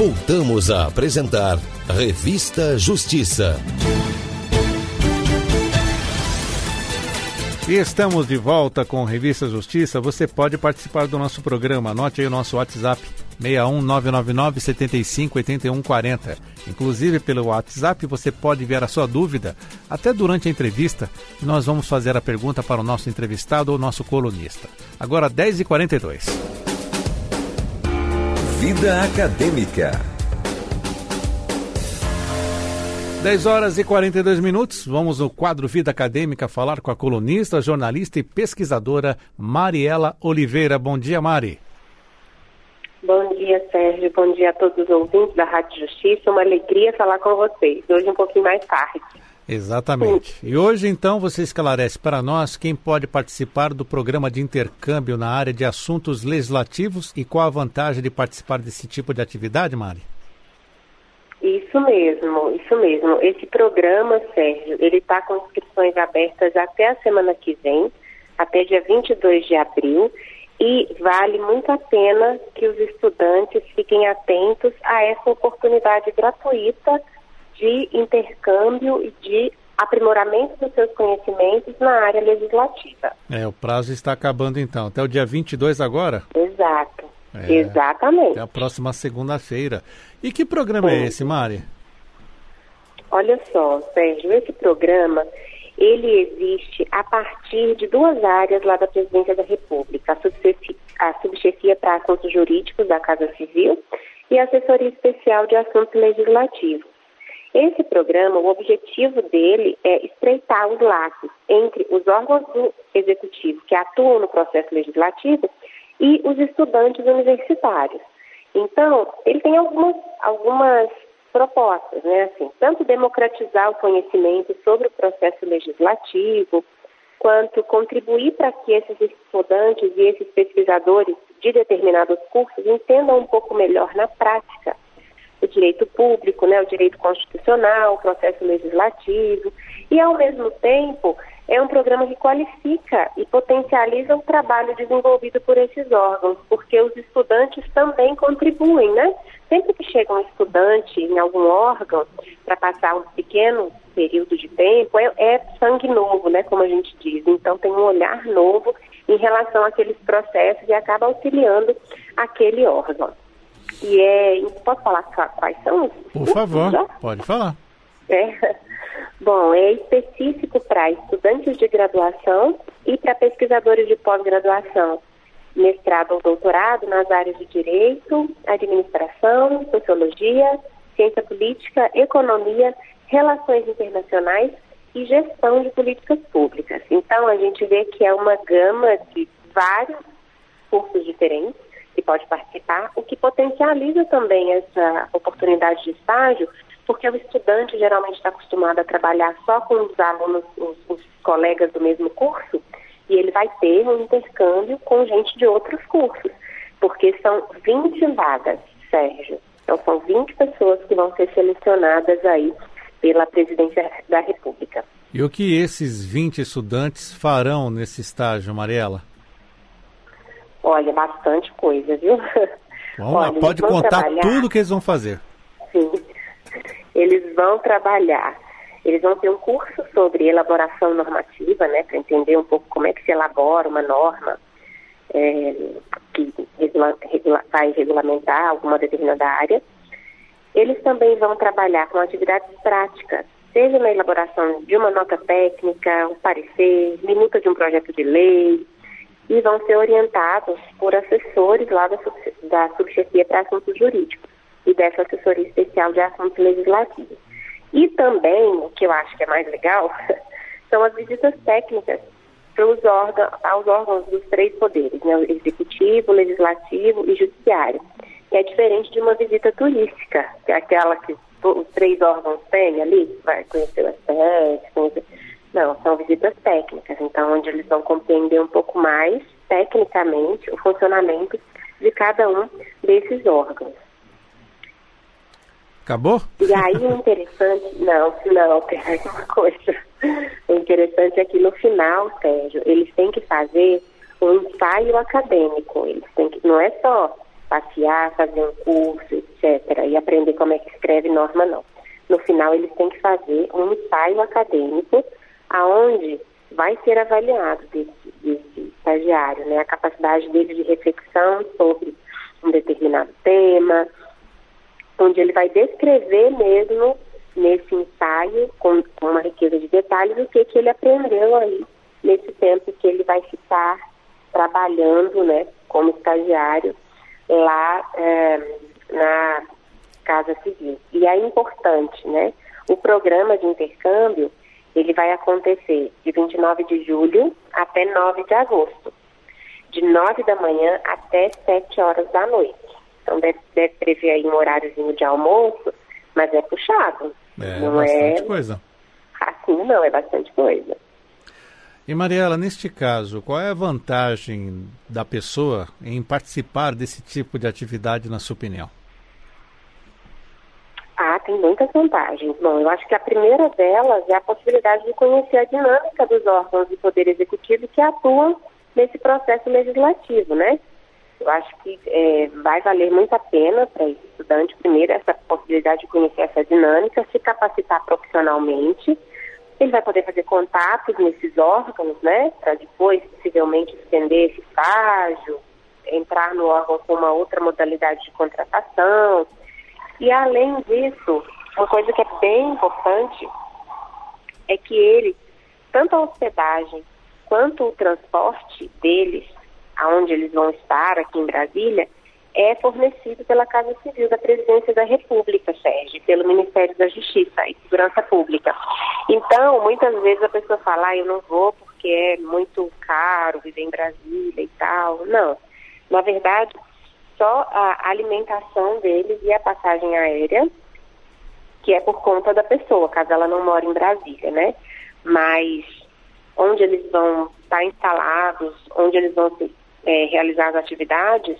Voltamos a apresentar Revista Justiça. E estamos de volta com Revista Justiça. Você pode participar do nosso programa. Anote aí o nosso WhatsApp: 61999 75 81 40. Inclusive pelo WhatsApp você pode enviar a sua dúvida até durante a entrevista nós vamos fazer a pergunta para o nosso entrevistado ou nosso colunista. Agora 10h42. Vida Acadêmica. 10 horas e 42 minutos. Vamos no quadro Vida Acadêmica falar com a colunista, jornalista e pesquisadora Mariela Oliveira. Bom dia, Mari. Bom dia, Sérgio. Bom dia a todos os ouvintes da Rádio Justiça. Uma alegria falar com vocês. Hoje um pouquinho mais tarde. Exatamente. E hoje, então, você esclarece para nós quem pode participar do programa de intercâmbio na área de assuntos legislativos e qual a vantagem de participar desse tipo de atividade, Mari? Isso mesmo, isso mesmo. Esse programa, Sérgio, ele está com inscrições abertas até a semana que vem, até dia 22 de abril, e vale muito a pena que os estudantes fiquem atentos a essa oportunidade gratuita de intercâmbio e de aprimoramento dos seus conhecimentos na área legislativa. É, o prazo está acabando então, até o dia 22 agora? Exato. É, Exatamente. É a próxima segunda-feira. E que programa é esse, Mari? Olha só, Sérgio, esse programa ele existe a partir de duas áreas lá da Presidência da República, a subchefia para assuntos jurídicos da Casa Civil e a assessoria especial de assuntos legislativos. Esse programa, o objetivo dele é estreitar os laços entre os órgãos do executivo que atuam no processo legislativo e os estudantes universitários. Então, ele tem algumas, algumas propostas, né? Assim, tanto democratizar o conhecimento sobre o processo legislativo, quanto contribuir para que esses estudantes e esses pesquisadores de determinados cursos entendam um pouco melhor na prática o direito público, né, o direito constitucional, o processo legislativo, e ao mesmo tempo é um programa que qualifica e potencializa o trabalho desenvolvido por esses órgãos, porque os estudantes também contribuem, né? Sempre que chega um estudante em algum órgão para passar um pequeno período de tempo, é, é sangue novo, né? Como a gente diz. Então tem um olhar novo em relação àqueles processos e acaba auxiliando aquele órgão. E é. Posso falar quais são os? Por favor, já? pode falar. É. Bom, é específico para estudantes de graduação e para pesquisadores de pós-graduação, mestrado ou doutorado nas áreas de direito, administração, sociologia, ciência política, economia, relações internacionais e gestão de políticas públicas. Então, a gente vê que é uma gama de vários cursos diferentes que pode participar, o que potencializa também essa oportunidade de estágio, porque o estudante geralmente está acostumado a trabalhar só com os alunos, os, os colegas do mesmo curso, e ele vai ter um intercâmbio com gente de outros cursos, porque são 20 vagas, Sérgio. Então são 20 pessoas que vão ser selecionadas aí pela presidência da República. E o que esses 20 estudantes farão nesse estágio, Mariela? Olha, bastante coisa, viu? Bom, Olha, pode contar tudo que eles vão fazer. Sim, eles vão trabalhar. Eles vão ter um curso sobre elaboração normativa, né, para entender um pouco como é que se elabora uma norma é, que regula, regula, vai regulamentar alguma determinada área. Eles também vão trabalhar com atividades práticas, seja na elaboração de uma nota técnica, um parecer, minuta de um projeto de lei, e vão ser orientados por assessores lá da, da Subchefia para Assuntos Jurídicos e dessa assessoria especial de assuntos legislativos. E também, o que eu acho que é mais legal, são as visitas técnicas os órgãos, aos órgãos dos três poderes, né, executivo, legislativo e judiciário, que é diferente de uma visita turística, que é aquela que os três órgãos têm ali, vai conhecer o STF, conhecer não, são visitas técnicas, então onde eles vão compreender um pouco mais, tecnicamente, o funcionamento de cada um desses órgãos. Acabou? E aí o interessante, não, não, tem mais uma coisa. O interessante é que no final, Sérgio, eles têm que fazer um ensaio acadêmico. Eles têm que, não é só passear, fazer um curso, etc., e aprender como é que escreve norma, não. No final, eles têm que fazer um ensaio acadêmico aonde vai ser avaliado desse, desse estagiário, né, a capacidade dele de reflexão sobre um determinado tema, onde ele vai descrever mesmo nesse ensaio, com, com uma riqueza de detalhes, o que, que ele aprendeu aí nesse tempo que ele vai ficar trabalhando, né, como estagiário lá é, na Casa Civil. E é importante, né, o programa de intercâmbio, ele vai acontecer de 29 de julho até 9 de agosto, de 9 da manhã até 7 horas da noite. Então deve, deve prever aí um horáriozinho de almoço, mas é puxado. É não bastante é... coisa. Assim não, é bastante coisa. E Mariela, neste caso, qual é a vantagem da pessoa em participar desse tipo de atividade, na sua opinião? Tem muitas vantagens. Bom, eu acho que a primeira delas é a possibilidade de conhecer a dinâmica dos órgãos de poder executivo que atuam nesse processo legislativo, né? Eu acho que é, vai valer muito a pena para esse estudante, primeiro, essa possibilidade de conhecer essa dinâmica, se capacitar profissionalmente ele vai poder fazer contatos nesses órgãos, né, para depois, possivelmente, estender esse estágio, entrar no órgão com uma outra modalidade de contratação. E, além disso, uma coisa que é bem importante é que ele, tanto a hospedagem quanto o transporte deles, aonde eles vão estar aqui em Brasília, é fornecido pela Casa Civil da Presidência da República, Sérgio, pelo Ministério da Justiça e Segurança Pública. Então, muitas vezes a pessoa fala, ah, eu não vou porque é muito caro viver em Brasília e tal. Não. Na verdade, só a alimentação deles e a passagem aérea, que é por conta da pessoa, caso ela não mora em Brasília, né? Mas onde eles vão estar instalados, onde eles vão é, realizar as atividades,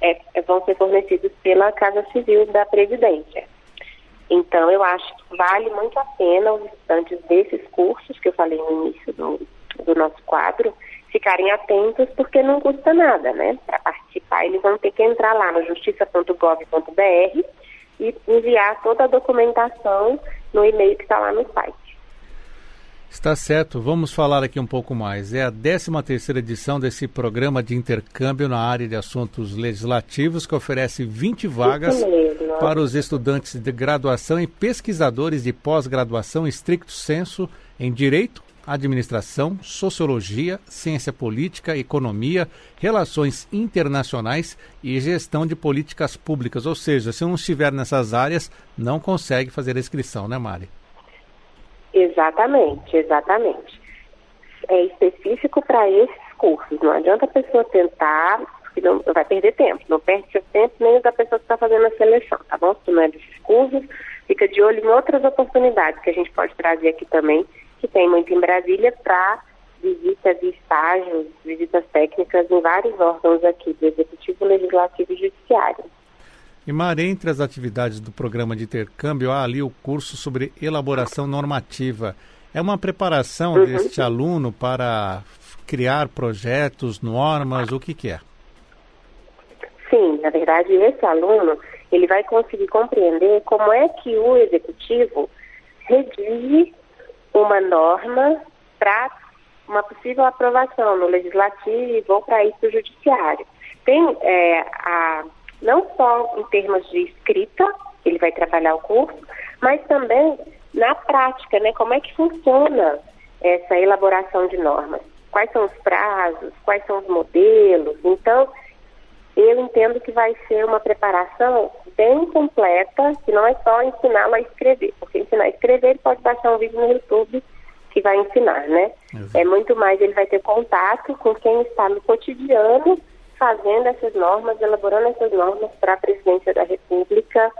é, é, vão ser fornecidos pela Casa Civil da Previdência. Então, eu acho que vale muito a pena os estudantes desses cursos que eu falei no início do, do nosso quadro ficarem atentos, porque não custa nada, né? Para participar, eles vão ter que entrar lá no justiça.gov.br e enviar toda a documentação no e-mail que está lá no site. Está certo, vamos falar aqui um pouco mais. É a 13 terceira edição desse programa de intercâmbio na área de assuntos legislativos que oferece 20 vagas para os estudantes de graduação e pesquisadores de pós-graduação estricto senso em Direito, Administração, Sociologia, Ciência Política, Economia, Relações Internacionais e Gestão de Políticas Públicas. Ou seja, se não estiver nessas áreas, não consegue fazer a inscrição, né, Mari? Exatamente, exatamente. É específico para esses cursos. Não adianta a pessoa tentar, porque não vai perder tempo. Não perde seu tempo nem da pessoa que está fazendo a seleção, tá bom? Se não é desses cursos, fica de olho em outras oportunidades que a gente pode trazer aqui também, que tem muito em Brasília, para visitas e estágios, visitas técnicas em vários órgãos aqui, do Executivo, Legislativo e Judiciário. E Mar, entre as atividades do programa de intercâmbio, há ali o curso sobre elaboração normativa. É uma preparação uhum. deste aluno para criar projetos, normas, o que, que é? Sim, na verdade, esse aluno ele vai conseguir compreender como é que o executivo redige uma norma para uma possível aprovação no legislativo ou para isso o judiciário. Tem é, a não só em termos de escrita, ele vai trabalhar o curso, mas também na prática, né? Como é que funciona essa elaboração de normas? Quais são os prazos? Quais são os modelos? Então, eu entendo que vai ser uma preparação bem completa, que não é só ensiná-lo a escrever, porque ensinar a escrever, ele pode baixar um vídeo no YouTube que vai ensinar, né? Exato. É muito mais, ele vai ter contato com quem está no cotidiano fazendo essas normas, elaborando essas normas para a presidência da República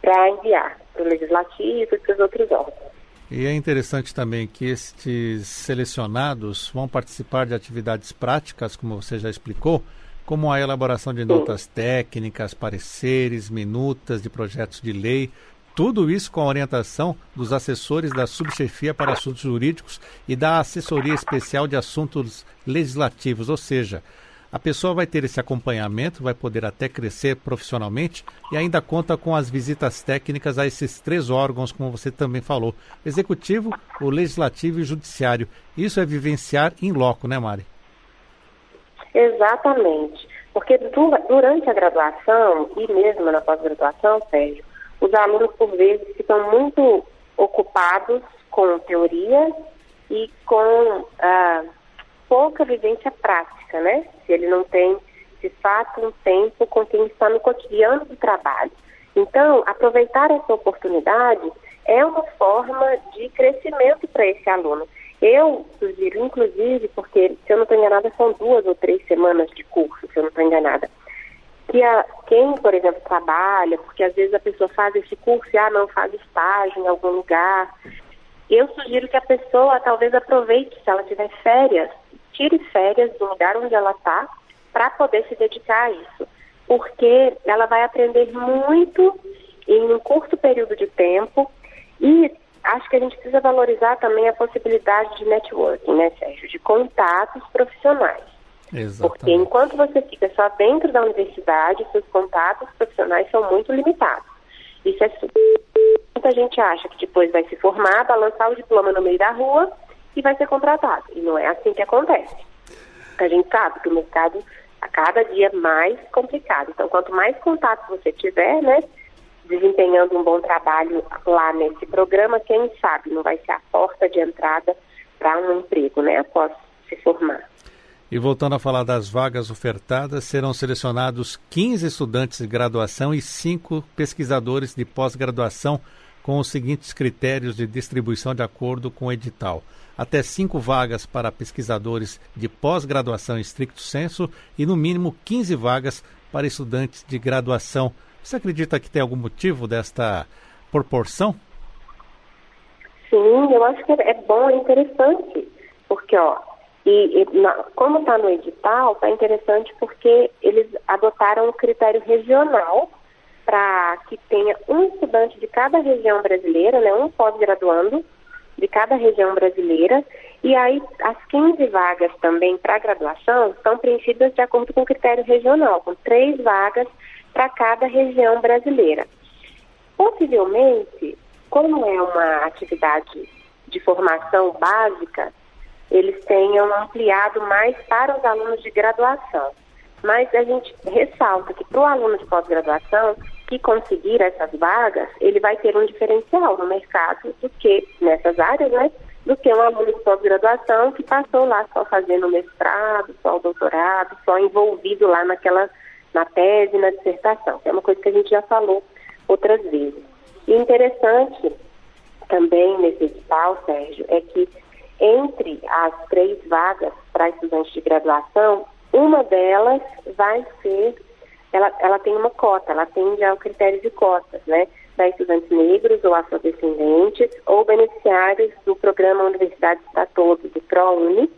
para enviar para o Legislativo e para os outros órgãos. E é interessante também que estes selecionados vão participar de atividades práticas, como você já explicou, como a elaboração de notas técnicas, pareceres, minutas de projetos de lei, tudo isso com a orientação dos assessores da Subchefia para Assuntos Jurídicos e da Assessoria Especial de Assuntos Legislativos, ou seja, a pessoa vai ter esse acompanhamento, vai poder até crescer profissionalmente e ainda conta com as visitas técnicas a esses três órgãos, como você também falou: executivo, o legislativo e o judiciário. Isso é vivenciar em loco, né, Mari? Exatamente. Porque durante a graduação e mesmo na pós-graduação, Sérgio, os alunos, por vezes, ficam muito ocupados com teoria e com ah, pouca vivência prática, né? Se ele não tem, de fato, um tempo com quem está no cotidiano do trabalho. Então, aproveitar essa oportunidade é uma forma de crescimento para esse aluno. Eu sugiro, inclusive, porque, se eu não estou enganada, são duas ou três semanas de curso, se eu não estou enganada, que a, quem, por exemplo, trabalha, porque às vezes a pessoa faz esse curso e, ah, não, faz estágio em algum lugar, eu sugiro que a pessoa talvez aproveite, se ela tiver férias, tire férias do lugar onde ela está para poder se dedicar a isso. Porque ela vai aprender muito em um curto período de tempo e acho que a gente precisa valorizar também a possibilidade de networking, né, Sérgio? De contatos profissionais. Exatamente. Porque enquanto você fica só dentro da universidade, seus contatos profissionais são muito limitados. Isso é Muita gente acha que depois vai se formar, balançar o diploma no meio da rua e vai ser contratado. E não é assim que acontece. A gente sabe que o mercado a cada dia mais complicado. Então, quanto mais contato você tiver, né, desempenhando um bom trabalho lá nesse programa, quem sabe não vai ser a porta de entrada para um emprego, né, após se formar. E voltando a falar das vagas ofertadas, serão selecionados 15 estudantes de graduação e 5 pesquisadores de pós-graduação com os seguintes critérios de distribuição de acordo com o edital. Até cinco vagas para pesquisadores de pós-graduação em estricto senso e, no mínimo, 15 vagas para estudantes de graduação. Você acredita que tem algum motivo desta proporção? Sim, eu acho que é bom, é interessante, porque, ó, e, e na, como está no edital, está interessante porque eles adotaram um critério regional para que tenha um estudante de cada região brasileira, né, um pós-graduando de cada região brasileira, e aí as 15 vagas também para graduação são preenchidas de acordo com o critério regional, com três vagas para cada região brasileira. Possivelmente, como é uma atividade de formação básica, eles tenham ampliado mais para os alunos de graduação. Mas a gente ressalta que para o aluno de pós-graduação que conseguir essas vagas, ele vai ter um diferencial no mercado do que nessas áreas, né? Do que um aluno de pós-graduação que passou lá só fazendo mestrado, só o doutorado, só envolvido lá naquela na tese, na dissertação. É uma coisa que a gente já falou outras vezes. E interessante também nesse edital, Sérgio, é que entre as três vagas para estudantes de graduação, uma delas vai ser, ela, ela tem uma cota, ela atende ao critério de cotas, né? Para estudantes negros ou afrodescendentes, ou beneficiários do programa Universidades para Todos, do ProUni,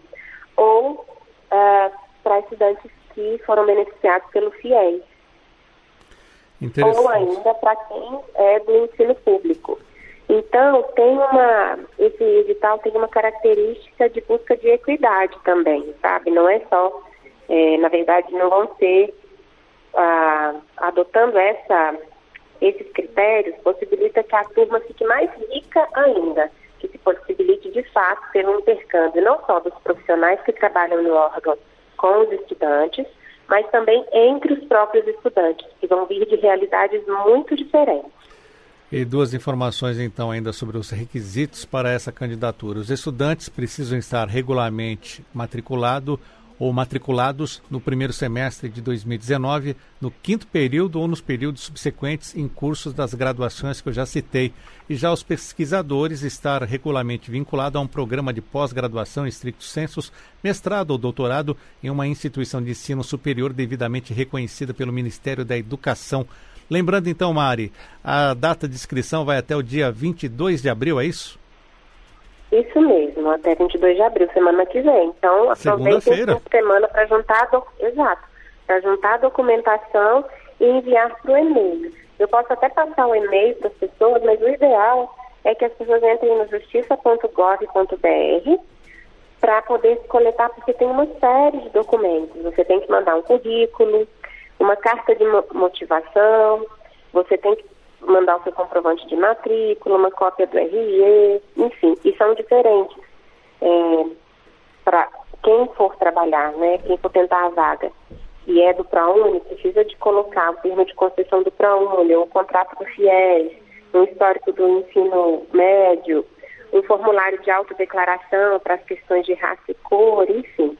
ou uh, para estudantes que foram beneficiados pelo FIES. Ou ainda para quem é do ensino público. Então, tem uma, esse edital tem uma característica de busca de equidade também, sabe? Não é só é, na verdade, não vão ser ah, adotando essa, esses critérios, possibilita que a turma fique mais rica ainda, que se possibilite de fato ter um intercâmbio não só dos profissionais que trabalham no órgão com os estudantes, mas também entre os próprios estudantes, que vão vir de realidades muito diferentes. E duas informações então ainda sobre os requisitos para essa candidatura. Os estudantes precisam estar regularmente matriculados ou matriculados no primeiro semestre de 2019, no quinto período ou nos períodos subsequentes em cursos das graduações que eu já citei. E já os pesquisadores estar regularmente vinculado a um programa de pós-graduação em stricto sensus, mestrado ou doutorado em uma instituição de ensino superior devidamente reconhecida pelo Ministério da Educação. Lembrando então, Mari, a data de inscrição vai até o dia 22 de abril, é isso? Isso mesmo, até 22 de abril, semana que vem. Então, aproveite essa semana para juntar, do... exato, para juntar a documentação e enviar para o e-mail. Eu posso até passar o e-mail para as pessoas, mas o ideal é que as pessoas entrem no justiça.gov.br para poder coletar, porque tem uma série de documentos. Você tem que mandar um currículo, uma carta de motivação, você tem que mandar o seu comprovante de matrícula, uma cópia do RG, enfim, e são diferentes. É, para quem for trabalhar, né, quem for tentar a vaga e é do ProUni, precisa de colocar o termo de concessão do ProUni, o contrato do FIES, um histórico do ensino médio, um formulário de autodeclaração para as questões de raça e cor, enfim.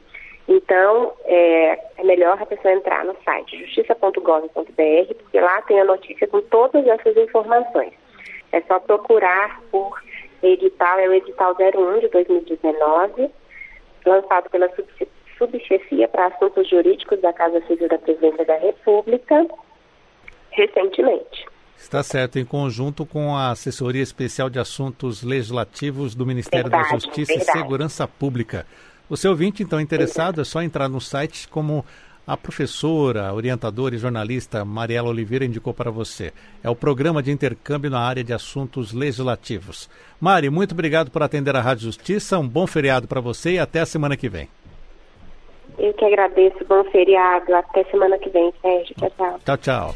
Então, é, é melhor a pessoa entrar no site justiça.gov.br, porque lá tem a notícia com todas essas informações. É só procurar por edital, é o edital 01 de 2019, lançado pela Subchefia para Assuntos Jurídicos da Casa Civil da Presidência da República, recentemente. Está certo, em conjunto com a Assessoria Especial de Assuntos Legislativos do Ministério verdade, da Justiça verdade. e Segurança Pública. O seu ouvinte, então, interessado, é só entrar no site como a professora, orientadora e jornalista Mariela Oliveira indicou para você. É o programa de intercâmbio na área de assuntos legislativos. Mari, muito obrigado por atender a Rádio Justiça. Um bom feriado para você e até a semana que vem. Eu que agradeço. Bom feriado. Até semana que vem, Sérgio. Tchau, tchau. Tchau, tchau.